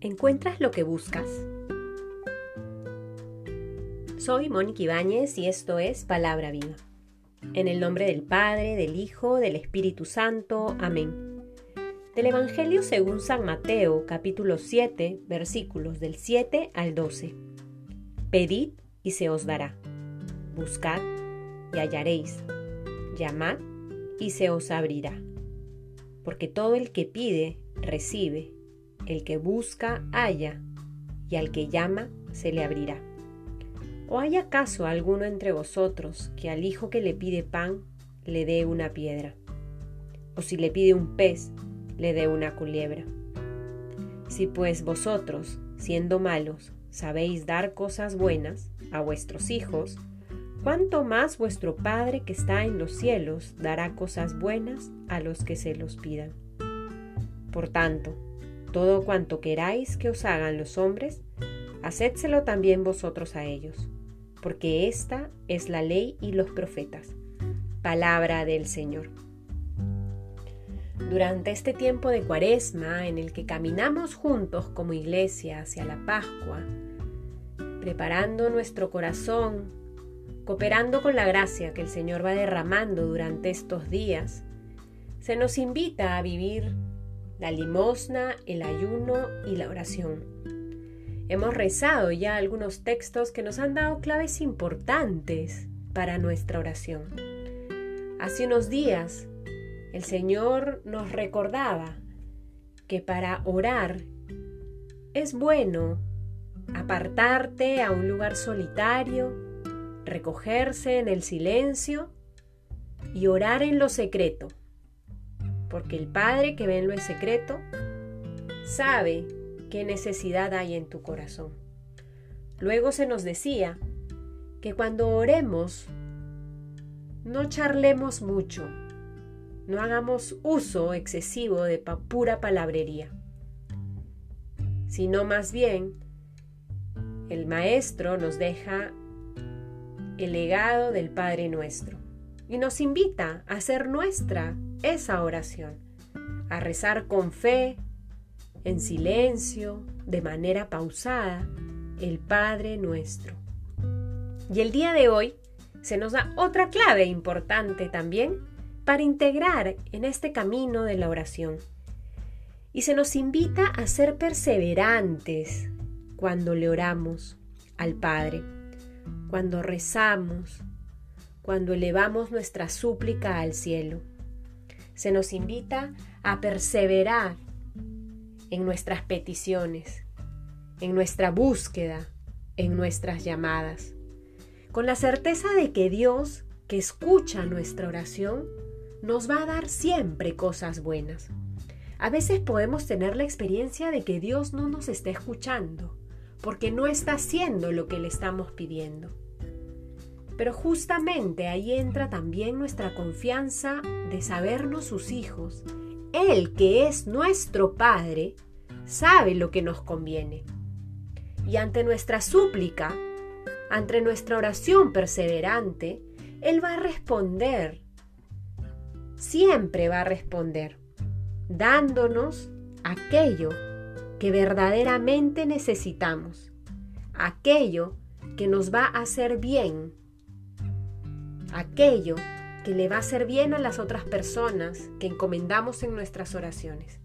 ¿Encuentras lo que buscas? Soy Mónica Ibáñez y esto es Palabra Viva. En el nombre del Padre, del Hijo, del Espíritu Santo. Amén. Del Evangelio según San Mateo, capítulo 7, versículos del 7 al 12. Pedid y se os dará. Buscad y hallaréis. Llamad y se os abrirá. Porque todo el que pide, recibe el que busca, halla, y al que llama, se le abrirá. ¿O hay acaso alguno entre vosotros que al hijo que le pide pan, le dé una piedra? ¿O si le pide un pez, le dé una culebra? Si pues vosotros, siendo malos, sabéis dar cosas buenas a vuestros hijos, ¿cuánto más vuestro Padre que está en los cielos dará cosas buenas a los que se los pidan? Por tanto, todo cuanto queráis que os hagan los hombres, hacedselo también vosotros a ellos, porque esta es la ley y los profetas. Palabra del Señor. Durante este tiempo de cuaresma en el que caminamos juntos como iglesia hacia la Pascua, preparando nuestro corazón, cooperando con la gracia que el Señor va derramando durante estos días, se nos invita a vivir la limosna, el ayuno y la oración. Hemos rezado ya algunos textos que nos han dado claves importantes para nuestra oración. Hace unos días el Señor nos recordaba que para orar es bueno apartarte a un lugar solitario, recogerse en el silencio y orar en lo secreto porque el Padre que ve en lo secreto sabe qué necesidad hay en tu corazón. Luego se nos decía que cuando oremos no charlemos mucho, no hagamos uso excesivo de pura palabrería, sino más bien el Maestro nos deja el legado del Padre nuestro y nos invita a hacer nuestra esa oración, a rezar con fe, en silencio, de manera pausada, el Padre nuestro. Y el día de hoy se nos da otra clave importante también para integrar en este camino de la oración. Y se nos invita a ser perseverantes cuando le oramos al Padre, cuando rezamos, cuando elevamos nuestra súplica al cielo se nos invita a perseverar en nuestras peticiones, en nuestra búsqueda, en nuestras llamadas, con la certeza de que Dios, que escucha nuestra oración, nos va a dar siempre cosas buenas. A veces podemos tener la experiencia de que Dios no nos está escuchando, porque no está haciendo lo que le estamos pidiendo. Pero justamente ahí entra también nuestra confianza de sabernos sus hijos. Él, que es nuestro Padre, sabe lo que nos conviene. Y ante nuestra súplica, ante nuestra oración perseverante, Él va a responder. Siempre va a responder, dándonos aquello que verdaderamente necesitamos, aquello que nos va a hacer bien aquello que le va a hacer bien a las otras personas que encomendamos en nuestras oraciones.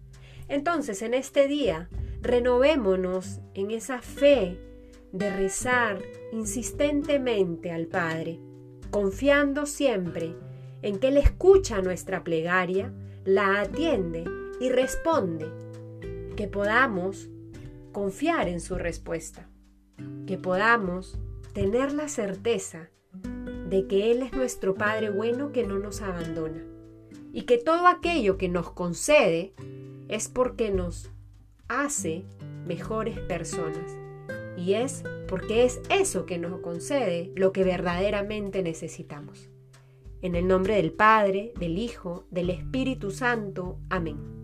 Entonces, en este día, renovémonos en esa fe de rezar insistentemente al Padre, confiando siempre en que Él escucha nuestra plegaria, la atiende y responde, que podamos confiar en su respuesta, que podamos tener la certeza de que Él es nuestro Padre bueno que no nos abandona y que todo aquello que nos concede es porque nos hace mejores personas y es porque es eso que nos concede lo que verdaderamente necesitamos. En el nombre del Padre, del Hijo, del Espíritu Santo. Amén.